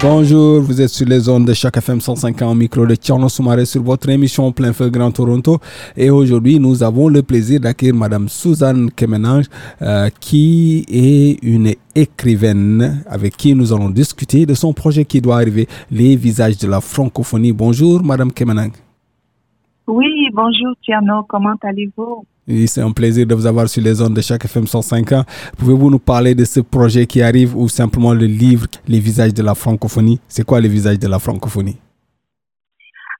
Bonjour, vous êtes sur les ondes de chaque FM 150 micro de Tcherno Soumaré sur votre émission Plein Feu Grand Toronto. Et aujourd'hui, nous avons le plaisir d'accueillir Madame Suzanne Kemenange, euh, qui est une écrivaine avec qui nous allons discuter de son projet qui doit arriver, Les visages de la francophonie. Bonjour, Madame Kemenange. Oui, bonjour Tierno, comment allez-vous? C'est un plaisir de vous avoir sur les ondes de chaque FM 105 ans. Pouvez-vous nous parler de ce projet qui arrive ou simplement le livre Les visages de la francophonie C'est quoi les visages de la francophonie?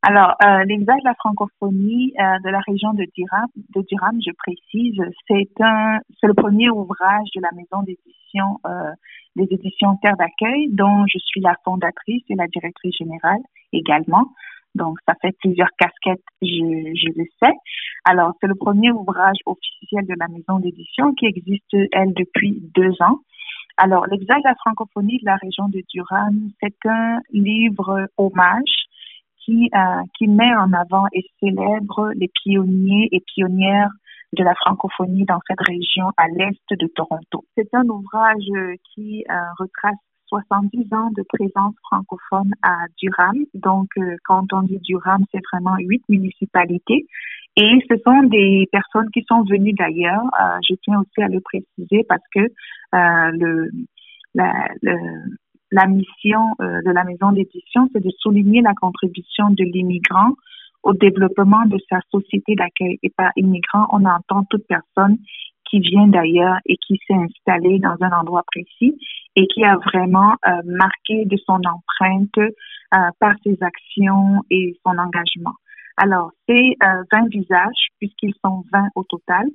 Alors, euh, les visages de la francophonie euh, de la région de Durham, de Durham, je précise, c'est un, le premier ouvrage de la maison d'édition euh, des éditions Terre d'accueil, dont je suis la fondatrice et la directrice générale également. Donc, ça fait plusieurs casquettes, je, le sais. Alors, c'est le premier ouvrage officiel de la maison d'édition qui existe, elle, depuis deux ans. Alors, l'exact de la francophonie de la région de Durham, c'est un livre hommage qui, euh, met en avant et célèbre les pionniers et pionnières de la francophonie dans cette région à l'est de Toronto. C'est un ouvrage qui euh, retrace 70 ans de présence francophone à Durham. Donc, euh, quand on dit Durham, c'est vraiment huit municipalités. Et ce sont des personnes qui sont venues d'ailleurs. Euh, je tiens aussi à le préciser parce que euh, la, la mission de la maison d'édition, c'est de souligner la contribution de l'immigrant au développement de sa société d'accueil. Et par immigrant, on entend toute personne qui vient d'ailleurs et qui s'est installé dans un endroit précis et qui a vraiment euh, marqué de son empreinte euh, par ses actions et son engagement. Alors, c'est euh, 20 visages, puisqu'ils sont 20 au total.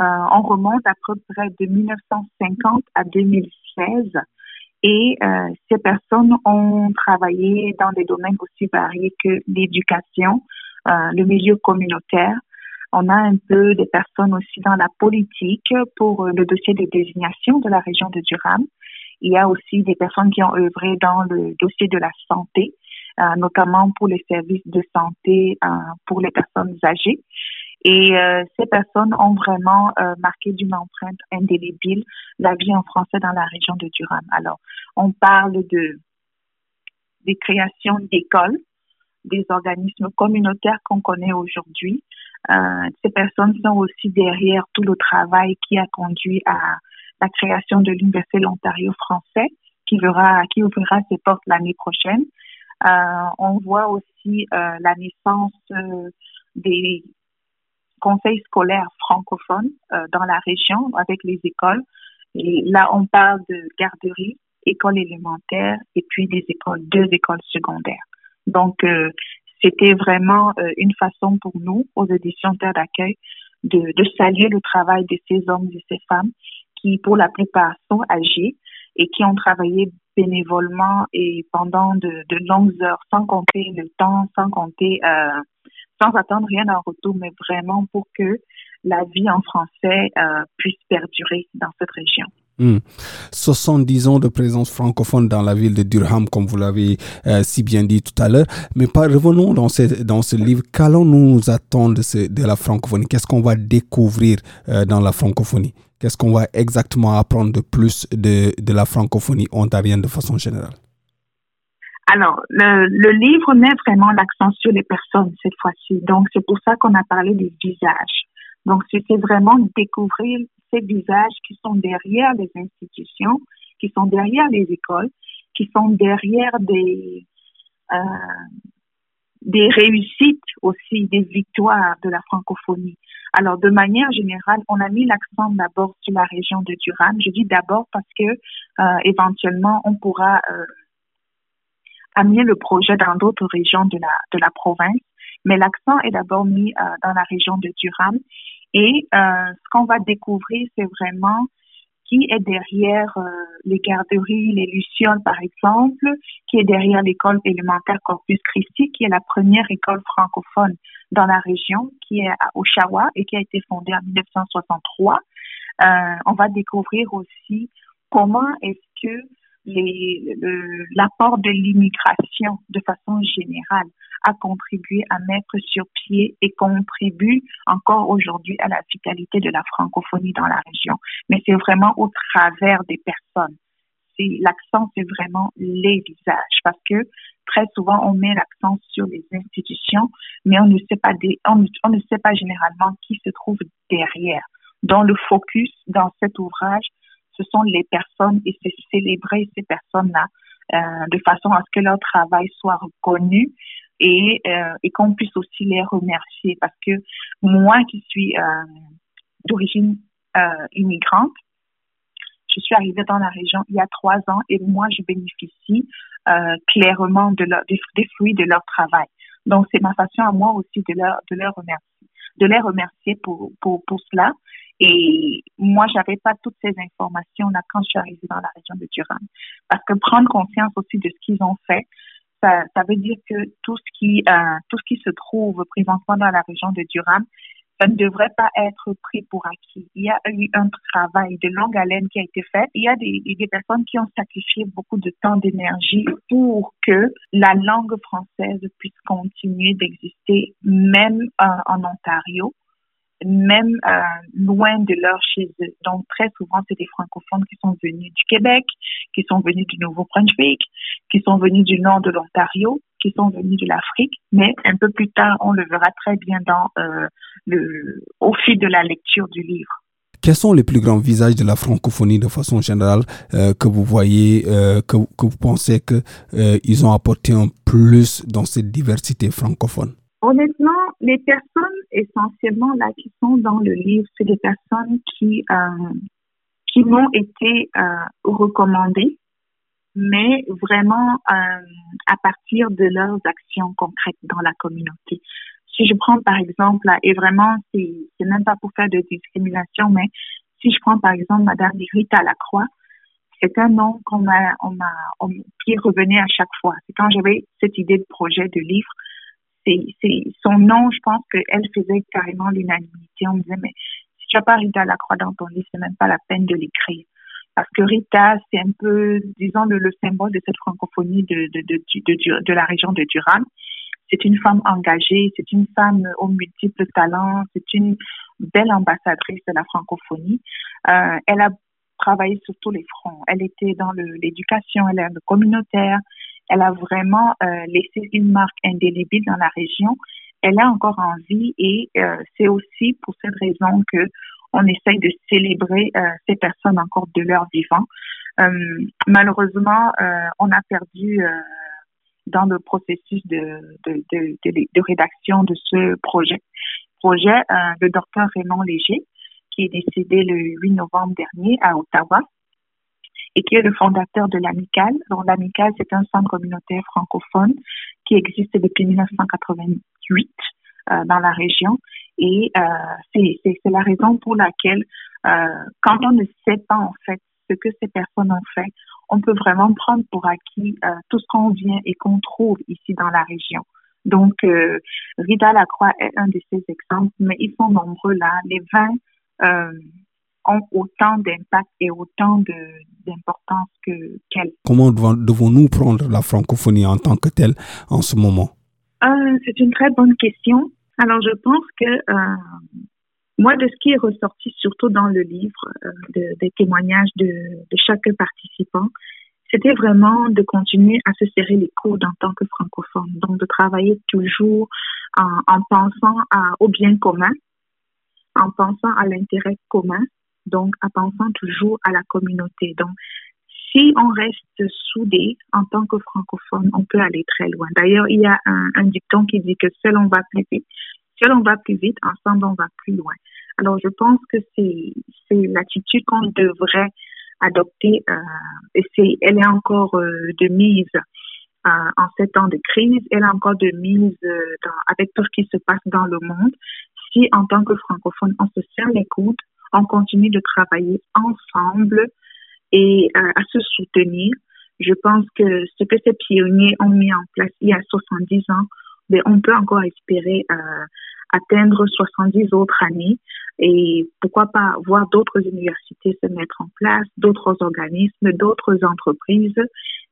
Euh, on remonte à peu près de 1950 à 2016 et euh, ces personnes ont travaillé dans des domaines aussi variés que l'éducation, le milieu communautaire, on a un peu des personnes aussi dans la politique pour le dossier de désignation de la région de Durham. Il y a aussi des personnes qui ont œuvré dans le dossier de la santé, euh, notamment pour les services de santé euh, pour les personnes âgées. Et euh, ces personnes ont vraiment marqué d'une empreinte indélébile la vie en français dans la région de Durham. Alors, on parle de des créations d'écoles, des organismes communautaires qu'on connaît aujourd'hui. Ces personnes sont aussi derrière tout le travail qui a conduit à la création de l'Université de l'Ontario français qui ouvrira ses portes l'année prochaine. Euh, on voit aussi euh, la naissance euh, des conseils scolaires francophones dans la région avec les écoles. Là, on parle de garderie, école élémentaire et puis des écoles, deux écoles secondaires. Donc, c'était vraiment une façon pour nous, aux éditions Terre d'accueil, de, de saluer le travail de ces hommes et ces femmes qui, pour la plupart, sont âgés et qui ont travaillé bénévolement et pendant de, longues heures, sans compter le temps, sans compter, euh, sans attendre rien en retour, mais vraiment pour que la vie en français euh, puisse perdurer dans cette région. 70 hmm. ans de présence francophone dans la ville de Durham, comme vous l'avez euh, si bien dit tout à l'heure. Mais revenons dans ce, dans ce livre. Qu'allons-nous nous attendre de, la francophonie? Qu'est-ce qu'on va découvrir dans la francophonie? Qu'est-ce qu'on va exactement apprendre de plus de, de la francophonie ontarienne de façon générale? Alors, le, le livre met vraiment l'accent sur les personnes cette fois-ci. Donc, c'est pour ça qu'on a parlé des visages. Donc, c'est vraiment découvrir ces visages qui sont derrière les institutions, qui sont derrière les écoles, qui sont derrière des, euh, des réussites aussi, des victoires de la francophonie. Alors, de manière générale, on a mis l'accent d'abord sur la région de Durham. Je dis d'abord parce que euh, éventuellement, on pourra euh, amener le projet dans d'autres régions de la de la province. Mais l'accent est d'abord mis euh, dans la région de Durham. Et euh, ce qu'on va découvrir, c'est vraiment qui est derrière euh, les garderies, les Lucioles par exemple, qui est derrière l'école élémentaire Corpus Christi, qui est la première école francophone dans la région, qui est à Oshawa et qui a été fondée en 1963. Euh, on va découvrir aussi comment est-ce que l'apport de l'immigration de façon générale a contribué à mettre sur pied et contribue encore aujourd'hui à la vitalité de la francophonie dans la région. Mais c'est vraiment au travers des personnes. L'accent, c'est vraiment les visages parce que très souvent, on met l'accent sur les institutions, mais on ne sait pas, des, on ne sait pas généralement qui se trouve derrière. Dans le focus, dans cet ouvrage, ce sont les personnes et c'est célébrer ces personnes-là euh, de façon à ce que leur travail soit reconnu et, euh, et qu'on puisse aussi les remercier parce que moi qui suis euh, d'origine immigrante, je suis arrivée dans la région il y a trois ans et moi je bénéficie clairement de des, fruits de leur travail. Donc c'est ma façon à moi aussi de leur de leur remercier, de les remercier pour pour pour cela et moi, j'avais pas toutes ces informations-là quand je suis arrivée dans la région de Durham. Parce que prendre conscience aussi de ce qu'ils ont fait, ça, ça veut dire que tout ce qui, euh, tout ce qui se trouve présentement dans la région de Durham, ça ne devrait pas être pris pour acquis. Il y a eu un travail de longue haleine qui a été fait. Il y a des, des personnes qui ont sacrifié beaucoup de temps, d'énergie pour que la langue française puisse continuer d'exister, même euh, en Ontario même euh, loin de leur chez eux. Donc, très souvent, c'est des francophones qui sont venus du Québec, qui sont venus du Nouveau-Brunswick, qui sont venus du nord de l'Ontario, qui sont venus de l'Afrique. Mais un peu plus tard, on le verra très bien dans euh, le, au fil de la lecture du livre. Quels sont les plus grands visages de la francophonie de façon générale euh, que vous voyez, que, que, vous pensez qu'ils euh, ont apporté un plus dans cette diversité francophone? Honnêtement, les personnes essentiellement là qui sont dans le livre, c'est des personnes qui euh, qui m'ont été euh, recommandées, mais vraiment euh, à partir de leurs actions concrètes dans la communauté. Si je prends par exemple, et vraiment c'est c'est même pas pour faire de discrimination, mais si je prends par exemple Madame Rita Lacroix, c'est un nom qui revenait à chaque fois. C'est quand j'avais cette idée de projet de livre c'est son nom, je pense qu'elle faisait carrément l'unanimité. On me disait, mais si tu n'as pas Rita Lacroix dans ton livre, c'est même pas la peine de l'écrire. Parce que Rita, c'est un peu, disons, le, symbole de cette francophonie de, de, de, de, de la région de Durham. C'est une femme engagée, c'est une femme aux multiples talents, c'est une belle ambassadrice de la francophonie. Euh, elle a travaillé sur tous les fronts. Elle était dans l'éducation, elle est le communautaire, elle a vraiment euh, laissé une marque indélébile dans la région. Elle est encore en vie et euh, c'est aussi pour cette raison que on essaye de célébrer euh, ces personnes encore de leur vivant. malheureusement, on a perdu dans le processus de, de, de, de, rédaction de ce projet, projet le docteur Raymond Léger, qui est décédé le 8 novembre dernier à Ottawa et qui est le fondateur de l'Amicale. Donc, l'Amicale, c'est un centre communautaire francophone qui existe depuis 1988 euh, dans la région. Et euh, c'est la raison pour laquelle, euh, quand on ne sait pas en fait ce que ces personnes ont fait, on peut vraiment prendre pour acquis euh, tout ce qu'on vient et qu'on trouve ici dans la région. Donc, euh, Rida Lacroix est un de ces exemples, mais ils sont nombreux là. Les 20 euh, ont autant d'impact et autant d'importance que qu'elle. Comment devons-nous prendre la francophonie en tant que telle en ce moment? Euh, C'est une très bonne question. Alors, je pense que euh, moi, de ce qui est ressorti surtout dans le livre, euh, de, des témoignages de, de chaque participant, c'était vraiment de continuer à se serrer les coudes en tant que francophone. Donc, de travailler toujours en, en pensant à, au bien commun, en pensant à l'intérêt commun donc en pensant toujours à la communauté. Donc, si on reste soudé en tant que francophone, on peut aller très loin. D'ailleurs, il y a un, dicton qui dit que seul on va plus vite, seul on va plus vite, ensemble on va plus loin. Alors, je pense que c'est c'est l'attitude qu'on devrait adopter euh, et c'est elle est encore euh, de mise euh, en ces temps de crise, elle est encore de mise euh, dans, avec tout ce qui se passe dans le monde. Si en tant que francophone on se serre les coudes, on continue de travailler ensemble et à se soutenir. Je pense que ce que ces pionniers ont mis en place il y a 70 ans, ben, on peut encore espérer atteindre 70 autres années et pourquoi pas voir d'autres universités se mettre en place, d'autres organismes, d'autres entreprises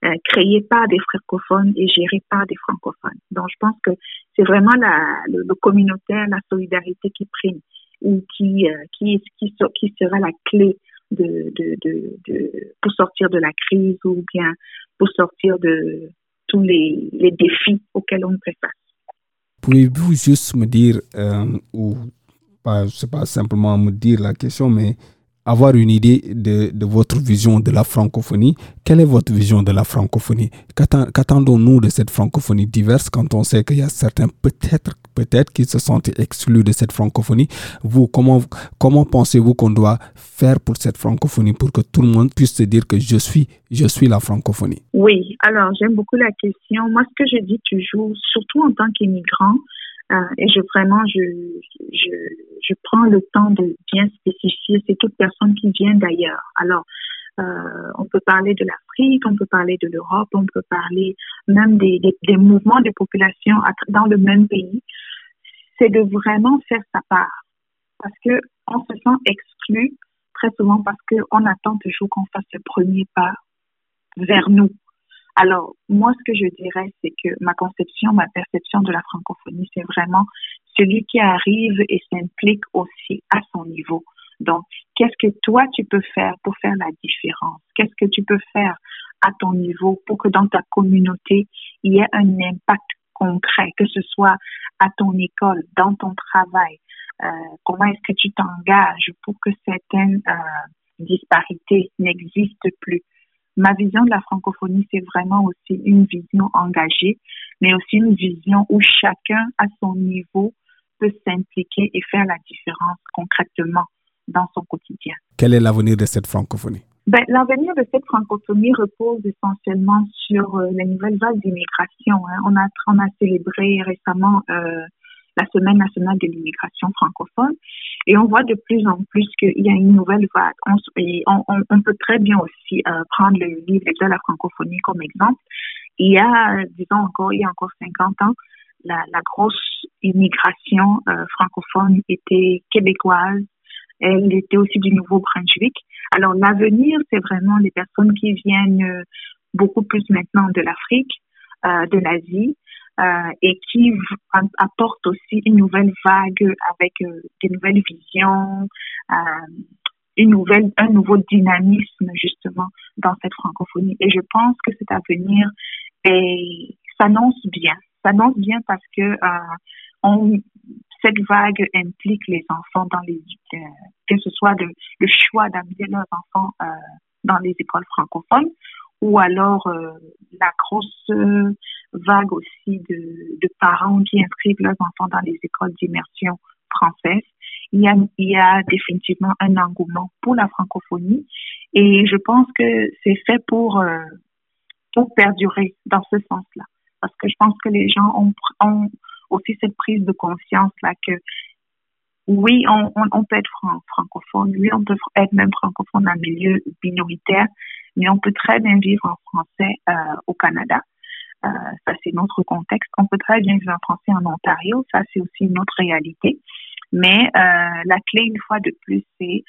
euh, créées par des francophones et gérées par des francophones. Donc je pense que c'est vraiment la, le, communautaire, la solidarité qui prime ou qui, euh, qui, qui, qui sera la clé de, de, de, de, pour sortir de la crise ou bien pour sortir de tous les, les défis auxquels on fait face. Pouvez-vous juste me dire, euh, ou pas, je sais pas simplement me dire la question, mais avoir une idée de, votre vision de la francophonie. Quelle est votre vision de la francophonie? Qu'attendons-nous de cette francophonie diverse quand on sait qu'il y a certains peut-être peut-être qui se sentent exclus de cette francophonie? Vous, comment, comment pensez-vous qu'on doit faire pour cette francophonie pour que tout le monde puisse se dire que je suis, je suis la francophonie? Oui, alors j'aime beaucoup la question. Moi, ce que je dis toujours, surtout en tant qu'immigrant, et je vraiment, je, je, je prends le temps de bien spécifier, c'est toute personne qui vient d'ailleurs. Alors, euh, on peut parler de l'Afrique, on peut parler de l'Europe, on peut parler même des, des, des, mouvements de population dans le même pays. C'est de vraiment faire sa part. Parce que on se sent exclu très souvent parce qu'on attend toujours qu'on fasse le premier pas vers nous. Alors, moi, ce que je dirais, c'est que ma conception, ma perception de la francophonie, c'est vraiment celui qui arrive et s'implique aussi à son niveau. Donc, qu'est-ce que toi, tu peux faire pour faire la différence? Qu'est-ce que tu peux faire à ton niveau pour que dans ta communauté, il y ait un impact concret, que ce soit à ton école, dans ton travail? Euh, comment est-ce que tu t'engages pour que certaines euh, disparités n'existent plus? Ma vision de la francophonie, c'est vraiment aussi une vision engagée, mais aussi une vision où chacun, à son niveau, peut s'impliquer et faire la différence concrètement dans son quotidien. Quel est l'avenir de cette francophonie? Ben, L'avenir de cette francophonie repose essentiellement sur euh, les nouvelles vagues d'immigration. Hein. On, a, on a célébré récemment euh, la Semaine nationale de l'immigration francophone. Et on voit de plus en plus qu'il y a une nouvelle vague. On, peut très bien aussi euh, prendre le livre de la francophonie comme exemple. Il y a, disons encore, il y a encore 50 ans, la, la grosse immigration euh, francophone était québécoise. Elle était aussi du Nouveau-Brunswick. Alors l'avenir, c'est vraiment les personnes qui viennent euh, beaucoup plus maintenant de l'Afrique, de l'Asie, euh, et qui apporte aussi une nouvelle vague avec euh, des nouvelles visions, euh, une nouvelle, un nouveau dynamisme justement dans cette francophonie. Et je pense que cet avenir s'annonce bien, s'annonce bien parce que cette vague implique les enfants dans les que ce soit le choix d'amener leurs enfants dans les écoles francophones ou alors la grosse vague aussi de, de, parents qui inscrivent leurs enfants dans les écoles d'immersion françaises. Il y, a, il y a définitivement un engouement pour la francophonie et je pense que c'est fait pour, euh, pour perdurer dans ce sens-là. Parce que je pense que les gens ont, ont aussi cette prise de conscience là que oui, on, on, peut être francophone, oui, on peut être même francophone en milieu minoritaire, mais on peut très bien vivre en français euh, au Canada. Euh, ça, c'est notre contexte. On peut très bien vivre en français en Ontario. Ça, c'est aussi une autre réalité. Mais euh, la clé, une fois de plus, c'est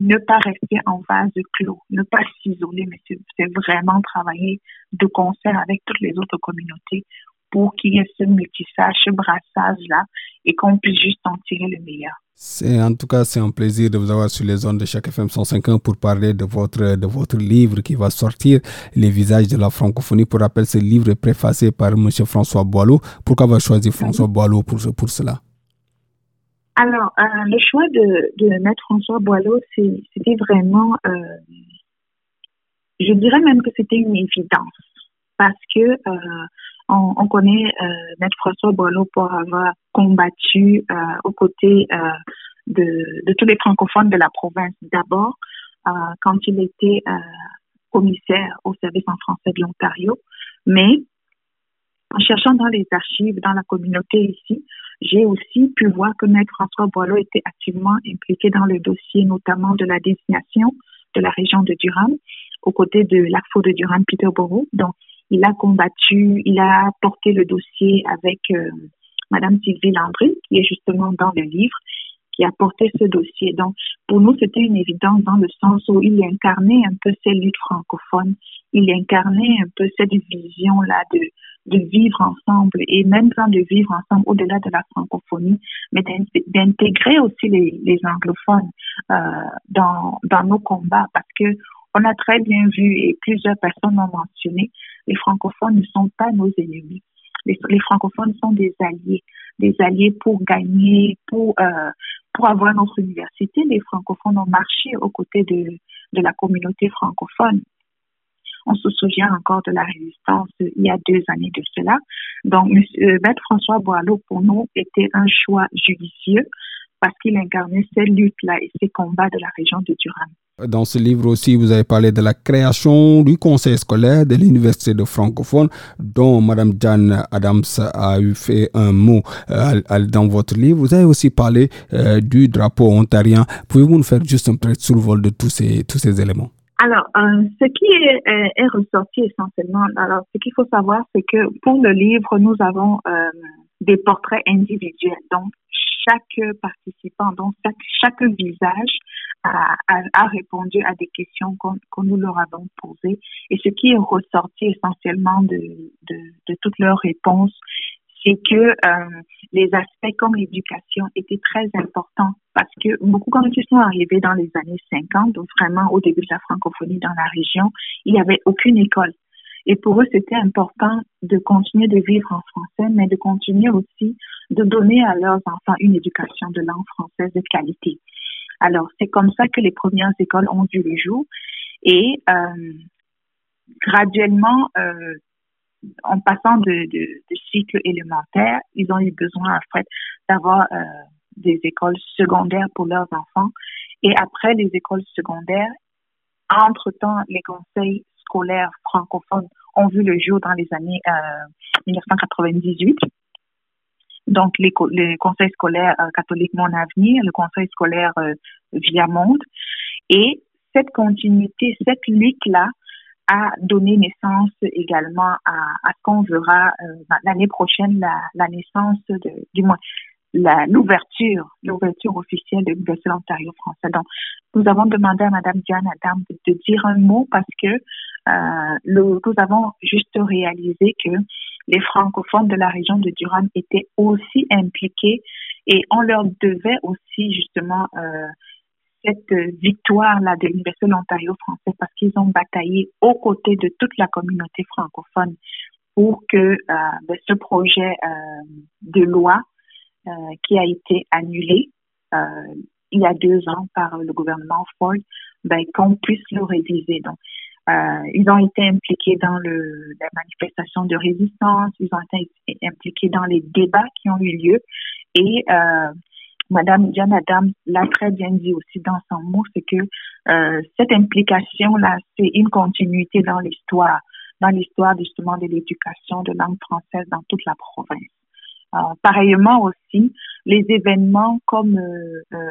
ne pas rester en vase clos, ne pas s'isoler, mais c'est vraiment travailler de concert avec toutes les autres communautés pour qu'il y ait ce métissage, ce brassage-là, et qu'on puisse juste en tirer le meilleur. C'est, en tout cas, c'est un plaisir de vous avoir sur les zones de chaque FM 105.1 pour parler de votre, de votre livre qui va sortir, Les visages de la francophonie. Pour rappel, ce livre est préfacé par M. François Boileau. Pourquoi avoir choisi François Boileau pour, pour cela? Alors, euh, le choix de, de mettre François Boileau, c'était vraiment, euh, je dirais même que c'était une évidence parce que euh, on, on connaît euh, Maître François Boileau pour avoir combattu euh, aux côtés euh, de, tous les francophones de la province. D'abord, quand il était commissaire au service en français de l'Ontario, mais en cherchant dans les archives, dans la communauté ici, j'ai aussi pu voir que Maître François Boileau était activement impliqué dans le dossier, notamment de la désignation de la région de Durham, aux côtés de l'ACFO de Durham, Peterborough. Donc, il a combattu, il a porté le dossier avec euh, Madame Sylvie Landry, qui est justement dans le livre, qui a porté ce dossier. Donc, pour nous, c'était une évidence dans le sens où il incarnait un peu ces luttes francophones, il incarnait un peu cette vision-là de, vivre ensemble et même de vivre ensemble au-delà de la francophonie, mais d'intégrer aussi les, anglophones euh, dans, nos combats parce que on a très bien vu et plusieurs personnes ont mentionné, les francophones ne sont pas nos ennemis. Les, francophones sont des alliés, des alliés pour gagner, pour euh, avoir notre université. Les francophones ont marché aux côtés de, la communauté francophone. On se souvient encore de la résistance il y a deux années de cela. Donc, M. Maître François Boileau, pour nous, était un choix judicieux parce qu'il incarnait ces luttes-là et ces combats de la région de Durham. Dans ce livre aussi, vous avez parlé de la création du conseil scolaire de l'université de francophone, dont Mme Jan Adams a eu fait un mot euh, dans votre livre. Vous avez aussi parlé euh, du drapeau ontarien. Pouvez-vous nous faire juste un petit survol de tous ces, tous ces éléments? Alors, euh, ce qui est, est, ressorti essentiellement, alors ce qu'il faut savoir, c'est que pour le livre, nous avons des portraits individuels. Donc, chaque participant, donc chaque, chaque visage a, a, répondu à des questions qu'on nous leur avons posées. Et ce qui est ressorti essentiellement de, de, de toutes leurs réponses, c'est que euh, les aspects comme l'éducation étaient très importants parce que beaucoup, quand ils sont arrivés dans les années 50, donc vraiment au début de la francophonie dans la région, il n'y avait aucune école. Et pour eux, c'était important de continuer de vivre en français, mais de continuer aussi de donner à leurs enfants une éducation de langue française de qualité. Alors, c'est comme ça que les premières écoles ont vu le jour. Et euh, graduellement, euh, en passant de, cycle élémentaire, ils ont eu besoin, fait, d'avoir euh, des écoles secondaires pour leurs enfants. Et après les écoles secondaires, entre-temps, les conseils scolaires francophones ont vu le jour dans les années 1998. Euh, Donc, les, les conseils scolaires euh, catholiques Mon Avenir, le conseil scolaire euh, Via Monde. Et cette continuité, cette lutte-là a donné naissance également à, à ce qu'on verra l'année prochaine, la, la naissance de, du moins, l'ouverture, l'ouverture officielle de l'Université Ontario français. Donc, nous avons demandé à Madame Diane Adam de, de, dire un mot parce que euh, le, nous avons juste réalisé que les francophones de la région de Durham étaient aussi impliqués et on leur devait aussi justement euh, cette victoire-là de l'Université de l'Ontario français parce qu'ils ont bataillé aux côtés de toute la communauté francophone pour que euh, ben, ce projet euh, de loi qui a été annulé il y a deux ans par le gouvernement Ford, ben, qu'on puisse le réviser. Euh, ils ont été impliqués dans le, la manifestation de résistance, ils ont été impliqués dans les débats qui ont eu lieu. Et euh, Madame Diane Adam l'a très bien dit aussi dans son mot, c'est que euh, cette implication-là, c'est une continuité dans l'histoire, dans l'histoire justement de l'éducation de langue française dans toute la province. Euh, pareillement aussi, les événements comme euh, euh,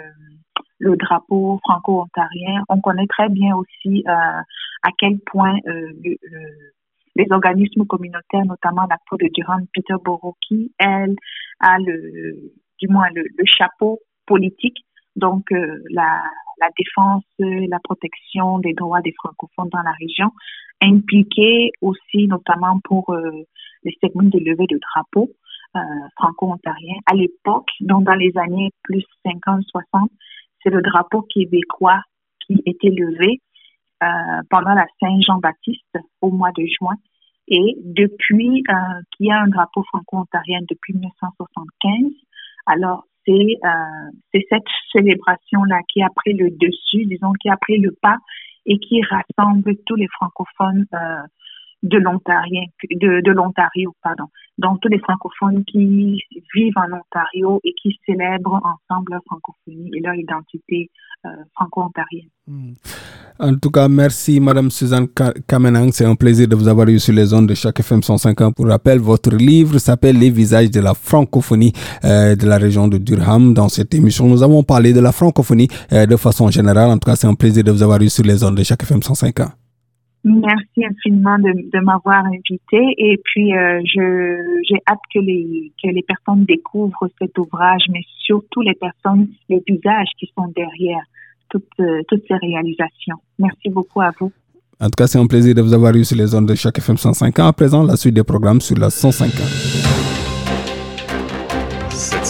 le drapeau franco-ontarien, on connaît très bien aussi à quel point les organismes communautaires, notamment la Cour de Durham, Peterborough, qui, elle, a le, du moins le, chapeau politique, donc la, la défense, la protection des droits des francophones dans la région, impliquée aussi notamment pour les segments de levée de drapeau. Euh, franco-ontarien. À l'époque, donc dans les années plus 50-60, c'est le drapeau québécois qui était levé euh, pendant la Saint-Jean-Baptiste au mois de juin. Et depuis euh, qu'il y a un drapeau franco-ontarien depuis 1975, alors c'est c'est cette célébration-là qui a pris le dessus, disons, qui a pris le pas et qui rassemble tous les francophones euh, de l'Ontario. Donc tous les francophones qui vivent en Ontario et qui célèbrent ensemble leur francophonie et leur identité euh, franco-ontarienne. Hmm. En tout cas, merci Madame Suzanne Kamenang. C'est un plaisir de vous avoir eu sur les ondes de chaque FM 150. Pour rappel, votre livre s'appelle Les visages de la francophonie euh, de la région de Durham. Dans cette émission, nous avons parlé de la francophonie euh, de façon générale. En tout cas, c'est un plaisir de vous avoir eu sur les ondes de chaque FM 150. Merci infiniment de, m'avoir invité et puis euh, je j'ai hâte que les que les personnes découvrent cet ouvrage, mais surtout les personnes, les visages qui sont derrière toutes, euh, toutes ces réalisations. Merci beaucoup à vous. En tout cas, c'est un plaisir de vous avoir eu sur les ondes de chaque FM 105 À présent, la suite des programmes sur la 105 Cette